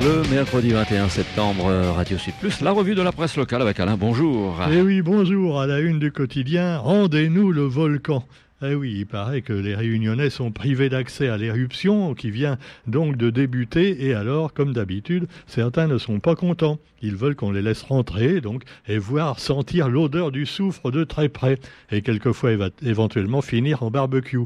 Le mercredi 21 septembre, Radio Sud Plus, la revue de la presse locale avec Alain. Bonjour. Eh oui, bonjour. À la une du quotidien, rendez-nous le volcan. Eh oui, il paraît que les Réunionnais sont privés d'accès à l'éruption qui vient donc de débuter et alors, comme d'habitude, certains ne sont pas contents. Ils veulent qu'on les laisse rentrer donc et voir sentir l'odeur du soufre de très près et quelquefois éventuellement finir en barbecue.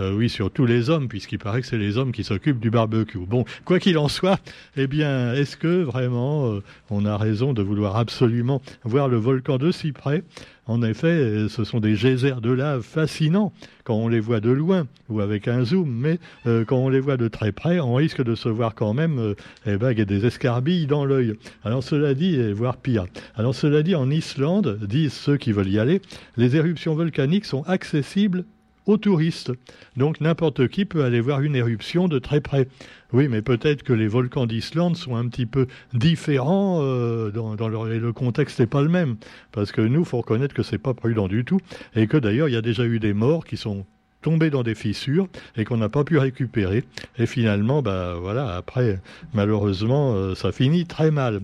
Euh, oui, sur tous les hommes, puisqu'il paraît que c'est les hommes qui s'occupent du barbecue. Bon, quoi qu'il en soit, eh bien, est-ce que vraiment euh, on a raison de vouloir absolument voir le volcan de si près? En effet, ce sont des geysers de lave fascinants quand on les voit de loin ou avec un zoom, mais euh, quand on les voit de très près, on risque de se voir quand même eh ben, il y a des escarbilles dans l'œil. Alors cela dit, voire pire. Alors cela dit, en Islande, disent ceux qui veulent y aller, les éruptions volcaniques sont accessibles aux touristes. Donc n'importe qui peut aller voir une éruption de très près. Oui, mais peut-être que les volcans d'Islande sont un petit peu différents euh, dans, le contexte n'est pas le même. Parce que nous, faut reconnaître que c'est pas prudent du tout et que d'ailleurs il y a déjà eu des morts qui sont tombés dans des fissures et qu'on n'a pas pu récupérer. Et finalement, bah voilà, après, malheureusement, euh, ça finit très mal.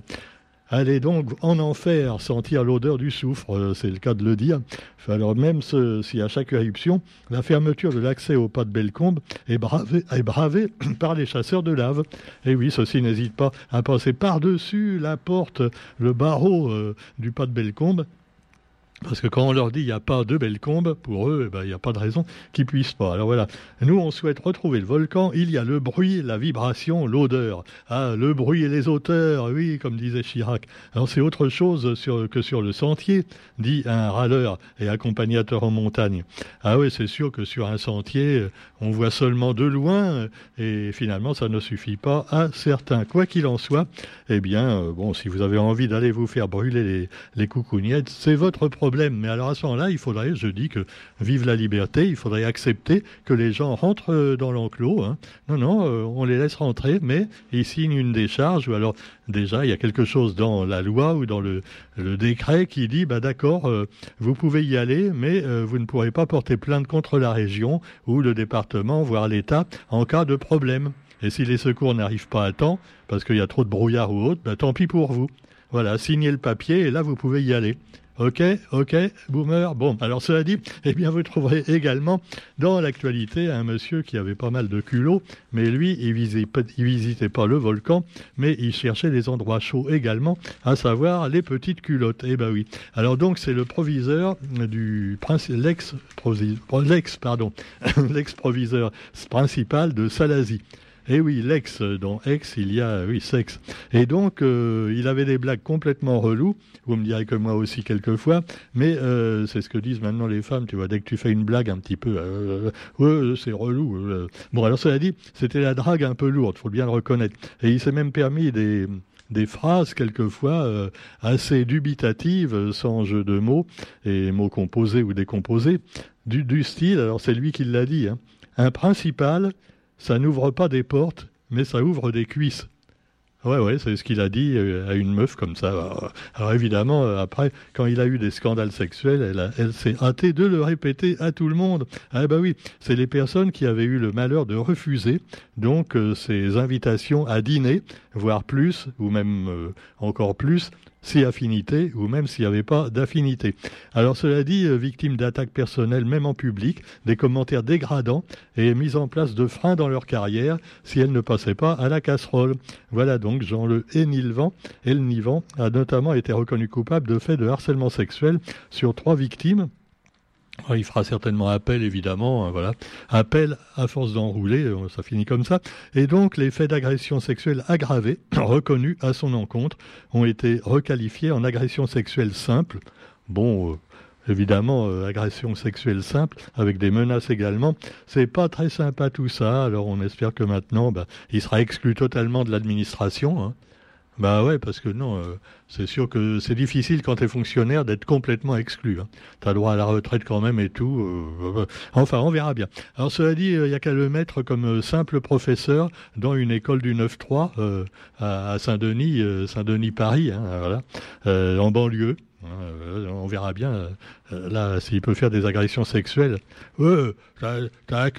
Allez donc en enfer sentir l'odeur du soufre, euh, c'est le cas de le dire. Alors même si à chaque éruption, la fermeture de l'accès au pas de Bellecombe est bravée, par les chasseurs de lave. Et oui, ceux-ci n'hésitent pas à passer par-dessus la porte, le barreau euh, du pas de Bellecombe parce que quand on leur dit il n'y a pas de Bellecombe, pour eux, eh ben, il n'y a pas de raison qu'ils puissent pas. Alors voilà, nous on souhaite retrouver le volcan. Il y a le bruit, la vibration, l'odeur. Ah, le bruit et les auteurs, oui, comme disait Chirac. Alors c'est autre chose que sur le sentier, dit un râleur et accompagnateur en montagne. Ah oui, c'est sûr que sur un sentier, on voit seulement de loin et finalement ça ne suffit pas à certains. Quoi qu'il en soit, eh bien, euh, bon, si vous avez envie d'aller vous faire brûler les, les coucougnettes, c'est votre problème mais alors à ce moment-là, il faudrait, je dis que vive la liberté, il faudrait accepter que les gens rentrent euh, dans l'enclos. Hein. Non, non, euh, on les laisse rentrer, mais ils signent une décharge. Ou alors déjà, il y a quelque chose dans la loi ou dans le, décret qui dit, bah d'accord, euh, vous pouvez y aller, mais vous ne pourrez pas porter plainte contre la région ou le département, voire l'État, en cas de problème. Et si les secours n'arrivent pas à temps, parce qu'il y a trop de brouillard ou autre, bah, tant pis pour vous. Voilà, signez le papier et là vous pouvez y aller. Ok, ok, boomer. Bon, alors cela dit, eh bien vous trouverez également dans l'actualité un monsieur qui avait pas mal de culot, mais lui, il visitait, visitait pas le volcan, mais il cherchait des endroits chauds également, à savoir les petites culottes. Eh ben oui. Alors donc c'est le proviseur du l'ex l'ex proviseur principal de Salazie. Eh oui, l'ex, dans ex, il y a, oui, sexe. Et donc, euh, il avait des blagues complètement reloues. Vous me direz que moi aussi quelquefois, mais euh, c'est ce que disent maintenant les femmes. Tu vois, dès que tu fais une blague un petit peu, euh, ouais, c'est relou. Bon, alors cela dit, c'était la drague un peu lourde, faut bien le reconnaître. Et il s'est même permis des des phrases quelquefois assez dubitatives, sans jeu de mots, et mots composés ou décomposés, du, du style, alors c'est lui qui l'a dit, hein, un principal ça n'ouvre pas des portes, mais ça ouvre des cuisses. Ouais, ouais, c'est ce qu'il a dit euh, à une meuf comme ça. Alors évidemment, euh, après, quand il a eu des scandales sexuels, elle, s'est hâtée de le répéter à tout le monde. Ah bah oui, c'est les personnes qui avaient eu le malheur de refuser donc euh, ces invitations à dîner, voire plus, ou même encore plus, si affinité ou même s'il n'y avait pas d'affinité. Alors cela dit, euh, victime d'attaques personnelles même en public, des commentaires dégradants et mise en place de freins dans leur carrière si elles ne passaient pas à la casserole. Voilà donc Jean Le Hénilvan, Elnivan a notamment été reconnu coupable de faits de harcèlement sexuel sur trois victimes il fera certainement appel, évidemment, hein, voilà. Appel à force d'enrouler, euh, ça finit comme ça. Et donc, les faits d'agression sexuelle aggravée, reconnus à son encontre, ont été requalifiés en agression sexuelle simple. Bon, euh, évidemment, euh, agression sexuelle simple, avec des menaces également. C'est pas très sympa tout ça, alors on espère que maintenant, bah, il sera exclu totalement de l'administration. Hein. Bah ouais, parce que non, euh, c'est sûr que c'est difficile quand tu fonctionnaire d'être complètement exclu. Hein. Tu as droit à la retraite quand même et tout. Euh, euh, enfin, on verra bien. Alors cela dit, il n'y a qu'à le mettre comme simple professeur dans une école du 9-3 à, Saint-Denis, Saint-Denis-Paris, hein, en banlieue. Hein, on verra bien euh, là, s'il peut faire des agressions sexuelles, t'as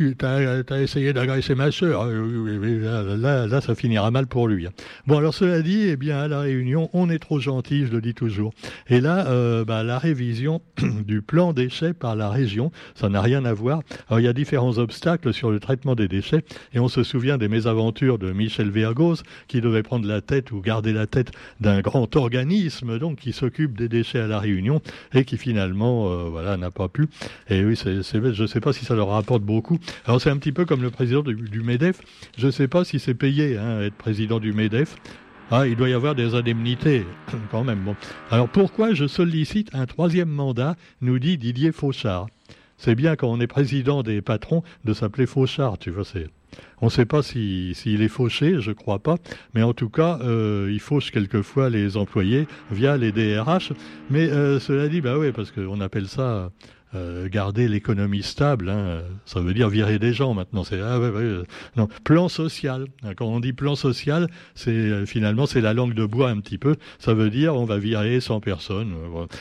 as, essayé d'agresser ma. Hein. Là, là, ça finira mal pour lui. Hein. Bon, alors cela dit, eh bien, à la Réunion, on est trop gentil, je le dis toujours. Et là, euh, bah, la révision du plan déchets par la région, ça n'a rien à voir. Alors, il y a différents obstacles sur le traitement des déchets, et on se souvient des mésaventures de Michel Vergos, qui devait prendre la tête ou garder la tête d'un grand organisme, donc, qui s'occupe des déchets à la Réunion, et qui finalement euh, voilà, n'a pas pu. Et oui, c'est, je ne sais pas si ça leur rapporte beaucoup. Alors c'est un petit peu comme le président du, MEDEF. Je ne sais pas si c'est payé, hein, être président du MEDEF. Ah, il doit y avoir des indemnités, quand même. Bon. Alors pourquoi je sollicite un troisième mandat, nous dit Didier Fauchard. C'est bien quand on est président des patrons de s'appeler Fauchard, tu vois, c'est... On ne sait pas s'il est fauché, je ne crois pas, mais en tout cas, euh, il fauche quelquefois les employés via les DRH. Mais euh, cela dit, bah oui, parce qu'on appelle ça euh, garder l'économie stable. Hein. Ça veut dire virer des gens maintenant. C'est ah, non plan social. Quand on dit plan social, c'est finalement c'est la langue de bois un petit peu. Ça veut dire on va virer 100 personnes.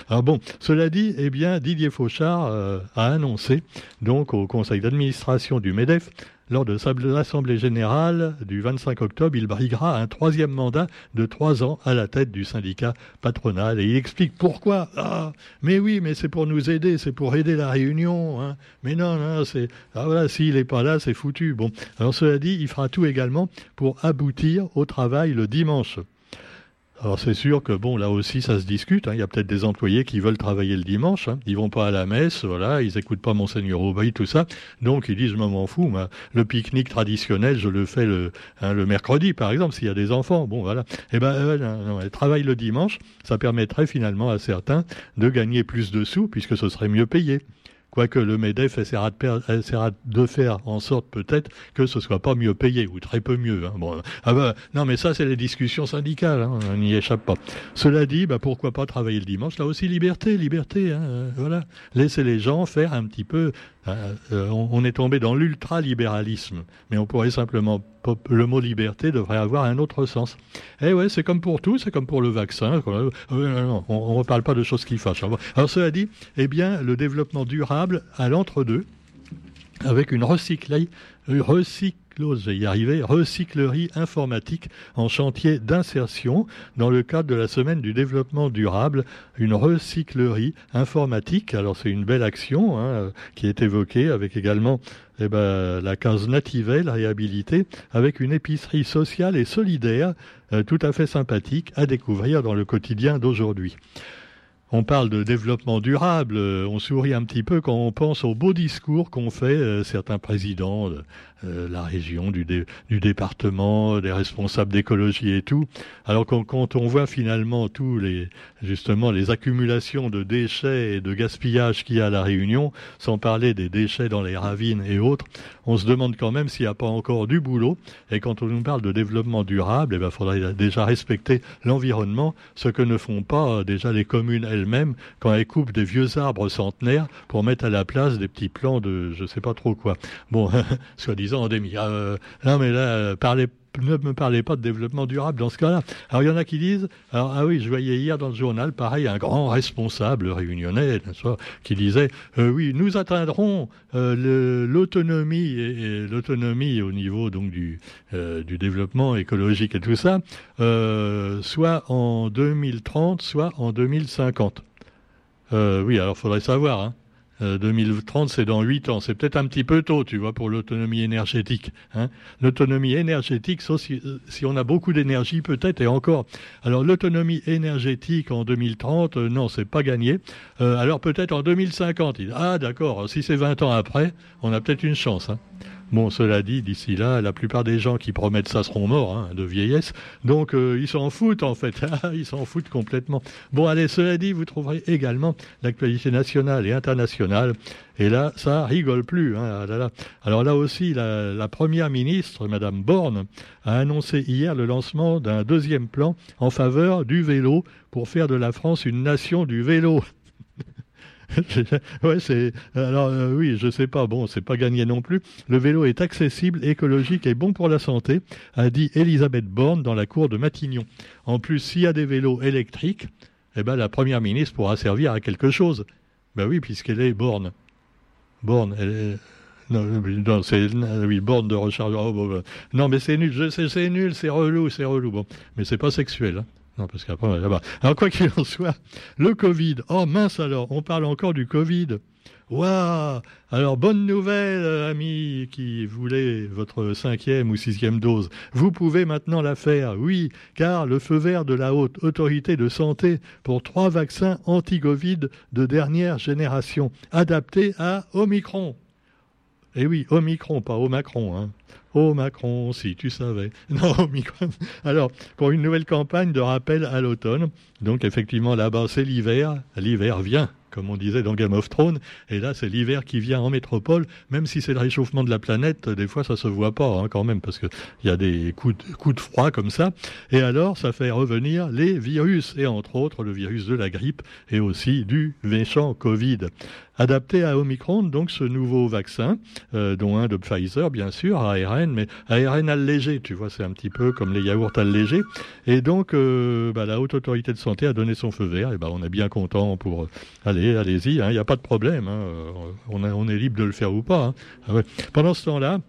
Alors bon, cela dit, eh bien Didier Fauchard a annoncé donc au conseil d'administration du Medef lors de l'Assemblée générale du 25 octobre, il briguera un troisième mandat de trois ans à la tête du syndicat patronal. Et il explique pourquoi. Ah, mais oui, mais c'est pour nous aider, c'est pour aider la Réunion. Hein. Mais non, non, c'est ah voilà, s'il n'est pas là, c'est foutu. Bon, alors cela dit, il fera tout également pour aboutir au travail le dimanche. Alors c'est sûr que bon là aussi ça se discute. Hein. Il y a peut-être des employés qui veulent travailler le dimanche. Hein. Ils vont pas à la messe, voilà, ils écoutent pas monseigneur Aubry, tout ça. Donc ils disent je m'en fous. le pique-nique traditionnel, je le fais le, hein, le mercredi par exemple s'il y a des enfants. Bon voilà. Eh ben euh, travaillent le dimanche, ça permettrait finalement à certains de gagner plus de sous puisque ce serait mieux payé quoique le MEDEF essaiera de, faire en sorte peut-être que ce soit pas mieux payé, ou très peu mieux. Hein. Ah bah, non, mais ça, c'est les discussions syndicales, hein, on n'y échappe pas. Cela dit, bah, pourquoi pas travailler le dimanche Là aussi, liberté, liberté, hein, euh, voilà. Laisser les gens faire un petit peu euh, euh, on est tombé dans l'ultralibéralisme, mais on pourrait simplement le mot liberté devrait avoir un autre sens. Eh ouais, c'est comme pour tout, c'est comme pour le vaccin. Euh, on ne reparle pas de choses qui fâchent. Alors cela dit, eh bien, le développement durable à l'entre-deux, avec une recyclage, recyc j'ai y arrivé, recyclerie informatique en chantier d'insertion dans le cadre de la semaine du développement durable, une recyclerie informatique. Alors c'est une belle action hein, qui est évoquée avec également eh ben, la case Nativelle réhabilitée avec une épicerie sociale et solidaire euh, tout à fait sympathique à découvrir dans le quotidien d'aujourd'hui on parle de développement durable, euh, on sourit un petit peu quand on pense aux beaux discours qu'ont fait euh, certains présidents de euh, la région, du, du, département, des responsables d'écologie et tout. Alors quand, on voit finalement tous les justement les accumulations de déchets et de gaspillage qu'il y a à la Réunion, sans parler des déchets dans les ravines et autres, on se demande quand même s'il n'y a pas encore du boulot. Et quand on nous parle de développement durable, il eh ben, faudrait déjà respecter l'environnement, ce que ne font pas déjà les communes elles même quand elle coupe des vieux arbres centenaires pour mettre à la place des petits plants de je sais pas trop quoi. Bon, soi-disant endémie. Euh, non mais là, parlez ne me parlez pas de développement durable dans ce cas-là. Alors il y en a qui disent, ah oui, je voyais hier dans le journal, pareil, un grand responsable réunionnais, qui disait, euh, oui, nous atteindrons euh, l'autonomie et, l'autonomie au niveau donc du, du développement écologique et tout ça, soit en 2030, soit en 2050. oui, alors faudrait savoir. Hein. 2030, euh, c'est dans 8 ans. C'est peut-être un petit peu tôt, tu vois, pour l'autonomie énergétique. Hein. L'autonomie énergétique, euh, si, on a beaucoup d'énergie, peut-être, et encore. Alors, l'autonomie énergétique en 2030, euh, non, c'est pas gagné. alors, peut-être en 2050. Ah, d'accord, si c'est 20 ans après, on a peut-être une chance. Hein. Bon, cela dit, d'ici là, la plupart des gens qui promettent ça seront morts hein, de vieillesse. Donc, euh, ils s'en foutent, en fait. ils s'en foutent complètement. Bon, allez, cela dit, vous trouverez également l'actualité nationale et internationale. Et là, ça rigole plus. Hein, ah Alors là aussi, la, la première ministre, Madame Borne, a annoncé hier le lancement d'un deuxième plan en faveur du vélo pour faire de la France une nation du vélo. ouais, c'est. Alors euh, oui, je sais pas. Bon, c'est pas gagné non plus. Le vélo est accessible, écologique et bon pour la santé, a dit Elisabeth Borne dans la cour de Matignon. En plus, s'il y a des vélos électriques, eh ben la première ministre pourra servir à quelque chose. Ben oui, puisqu'elle est borne. Borne, elle est... Non, c'est oui, borne de recharge. Oh, non, mais c'est nul, c'est nul, c'est relou, c'est relou. Bon, mais c'est pas sexuel. Hein. Non, parce qu'après, là-bas. Alors, quoi qu'il en soit, le Covid. Oh mince alors, on parle encore du Covid. Waouh Alors, bonne nouvelle, euh, amis qui voulaient votre cinquième ou sixième dose. Vous pouvez maintenant la faire, oui, car le feu vert de la haute autorité de santé pour trois vaccins anti-Covid de dernière génération, adaptés à Omicron. Eh oui, Omicron, pas Omacron. Hein. Oh Macron, si tu savais. Non, Omicron. Alors, pour une nouvelle campagne de rappel à l'automne, donc effectivement là-bas c'est l'hiver, l'hiver vient comme on disait dans Game of Thrones. Et là, c'est l'hiver qui vient en métropole, même si c'est le réchauffement de la planète, des fois ça se voit pas hein, quand même, parce qu'il y a des coups de, coups de froid comme ça. Et alors, ça fait revenir les virus, et entre autres le virus de la grippe, et aussi du méchant Covid adapté à Omicron, donc ce nouveau vaccin, euh, dont un de Pfizer, bien sûr, ARN, mais ARN allégé, tu vois, c'est un petit peu comme les yaourts allégés. Et donc, euh, bah, la Haute Autorité de Santé a donné son feu vert, et bah, on est bien content pour... Allez, allez-y, hein, il n'y a pas de problème, hein, on, on, est libre de le faire ou pas. Hein. Ah Pendant ce temps-là,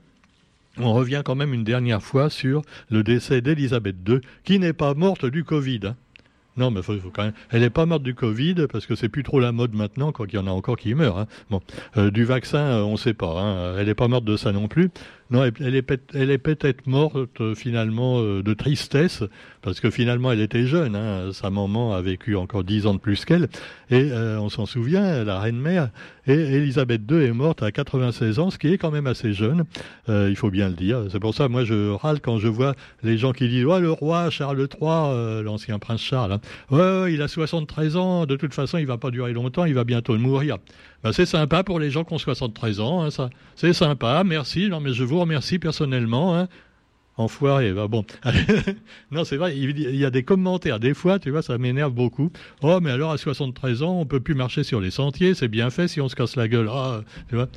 on revient quand même une dernière fois sur le décès d'Elisabeth II, qui n'est pas morte du Covid. Non, mais faut, quand même. Elle n'est pas morte du Covid parce que c'est plus trop la mode maintenant, quoi qu'il y en a encore qui meurent. Hein. Bon, euh, du vaccin, euh, on ne sait pas. Hein. Elle n'est pas morte de ça non plus. Non, elle est, peut-être morte euh, finalement de tristesse parce que finalement elle était jeune. Hein. Sa maman a vécu encore dix ans de plus qu'elle et on s'en souvient, la reine mère. Et Elisabeth II est morte à 96 ans, ce qui est quand même assez jeune. il faut bien le dire. C'est pour ça, moi, je râle quand je vois les gens qui disent ouais, le roi Charles III, l'ancien prince Charles. Hein. Il a 73 ans, de toute façon, il va pas durer longtemps, il va bientôt mourir. Ben, c'est sympa pour les gens qui ont 73 ans, hein, ça. C'est sympa, merci. Non, mais je vous remercie personnellement. Hein. Enfoiré, bah bon. non, c'est vrai, il y a des commentaires. Des fois, tu vois, ça m'énerve beaucoup. Oh, mais alors à 73 ans, on peut plus marcher sur les sentiers, c'est bien fait si on se casse la gueule. Ah, tu vois.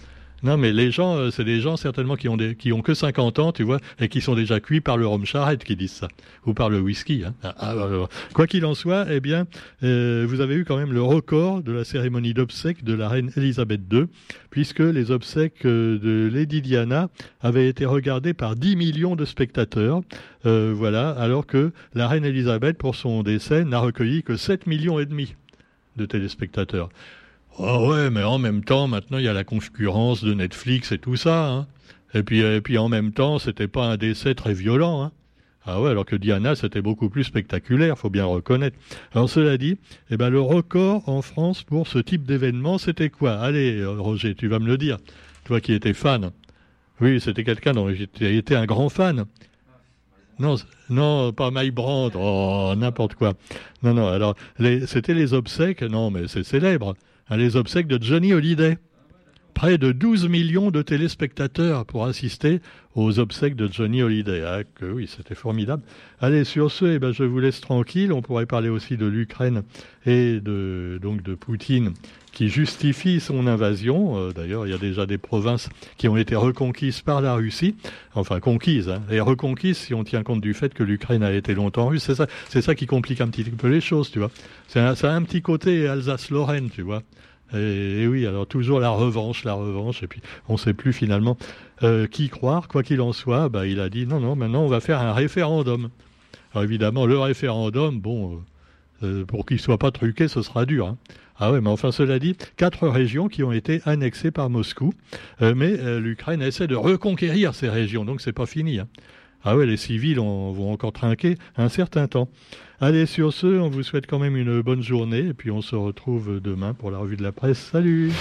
Non, mais les gens, euh, c'est des gens certainement qui ont, qui ont que 50 ans, tu vois, et qui sont déjà cuits par le rhum charrette qui disent ça, ou par le whisky. Hein. Ah, ah, ah, quoi qu'il en soit, eh bien, euh, vous avez eu quand même le record de la cérémonie d'obsèques de la reine Elisabeth II, puisque les obsèques euh, de Lady Diana avaient été regardées par 10 millions de spectateurs, voilà, alors que la reine Elisabeth, pour son décès, n'a recueilli que 7 millions et demi de téléspectateurs. Ah ouais, mais en même temps, maintenant, il y a la concurrence de Netflix et tout ça. Hein. Et, puis, et puis, en même temps, c'était pas un décès très violent. Hein. Ah ouais, alors que Diana, c'était beaucoup plus spectaculaire, faut bien reconnaître. Alors cela dit, eh ben, le record en France pour ce type d'événement, c'était quoi? Allez, Roger, tu vas me le dire. Toi qui étais fan. Oui, c'était quelqu'un dont j'étais un grand fan. Non, non, pas Mike Brandt, oh, n'importe quoi. Non, non, alors, c'était les obsèques, non, mais c'est célèbre les obsèques de Johnny Hallyday. Près de 12 millions de téléspectateurs pour assister aux obsèques de Johnny Hallyday. Ah, que oui, c'était formidable. Allez, sur ce, eh ben, je vous laisse tranquille. On pourrait parler aussi de l'Ukraine et de, donc de Poutine qui justifie son invasion. Euh, d'ailleurs, il y a déjà des provinces qui ont été reconquises par la Russie, enfin conquises, hein, et reconquises si on tient compte du fait que l'Ukraine a été longtemps russe. C'est ça, ça qui complique un petit peu les choses, tu vois. A un petit côté Alsace-Lorraine, tu vois. Et, oui, alors toujours la revanche, la revanche, et puis on ne sait plus finalement euh, qui croire. Quoi qu'il en soit, bah, il a dit non, non, maintenant on va faire un référendum. Alors évidemment, le référendum, bon, euh, pour qu'il soit pas truqué, ce sera dur. Hein. Ah oui, mais enfin, cela dit, quatre régions qui ont été annexées par Moscou. Euh, mais euh, l'Ukraine essaie de reconquérir ces régions, donc c'est pas fini. Hein. Ah oui, les civils vont encore trinquer un certain temps. Allez, sur ce, on vous souhaite quand même une bonne journée, et puis on se retrouve demain pour la revue de la presse. Salut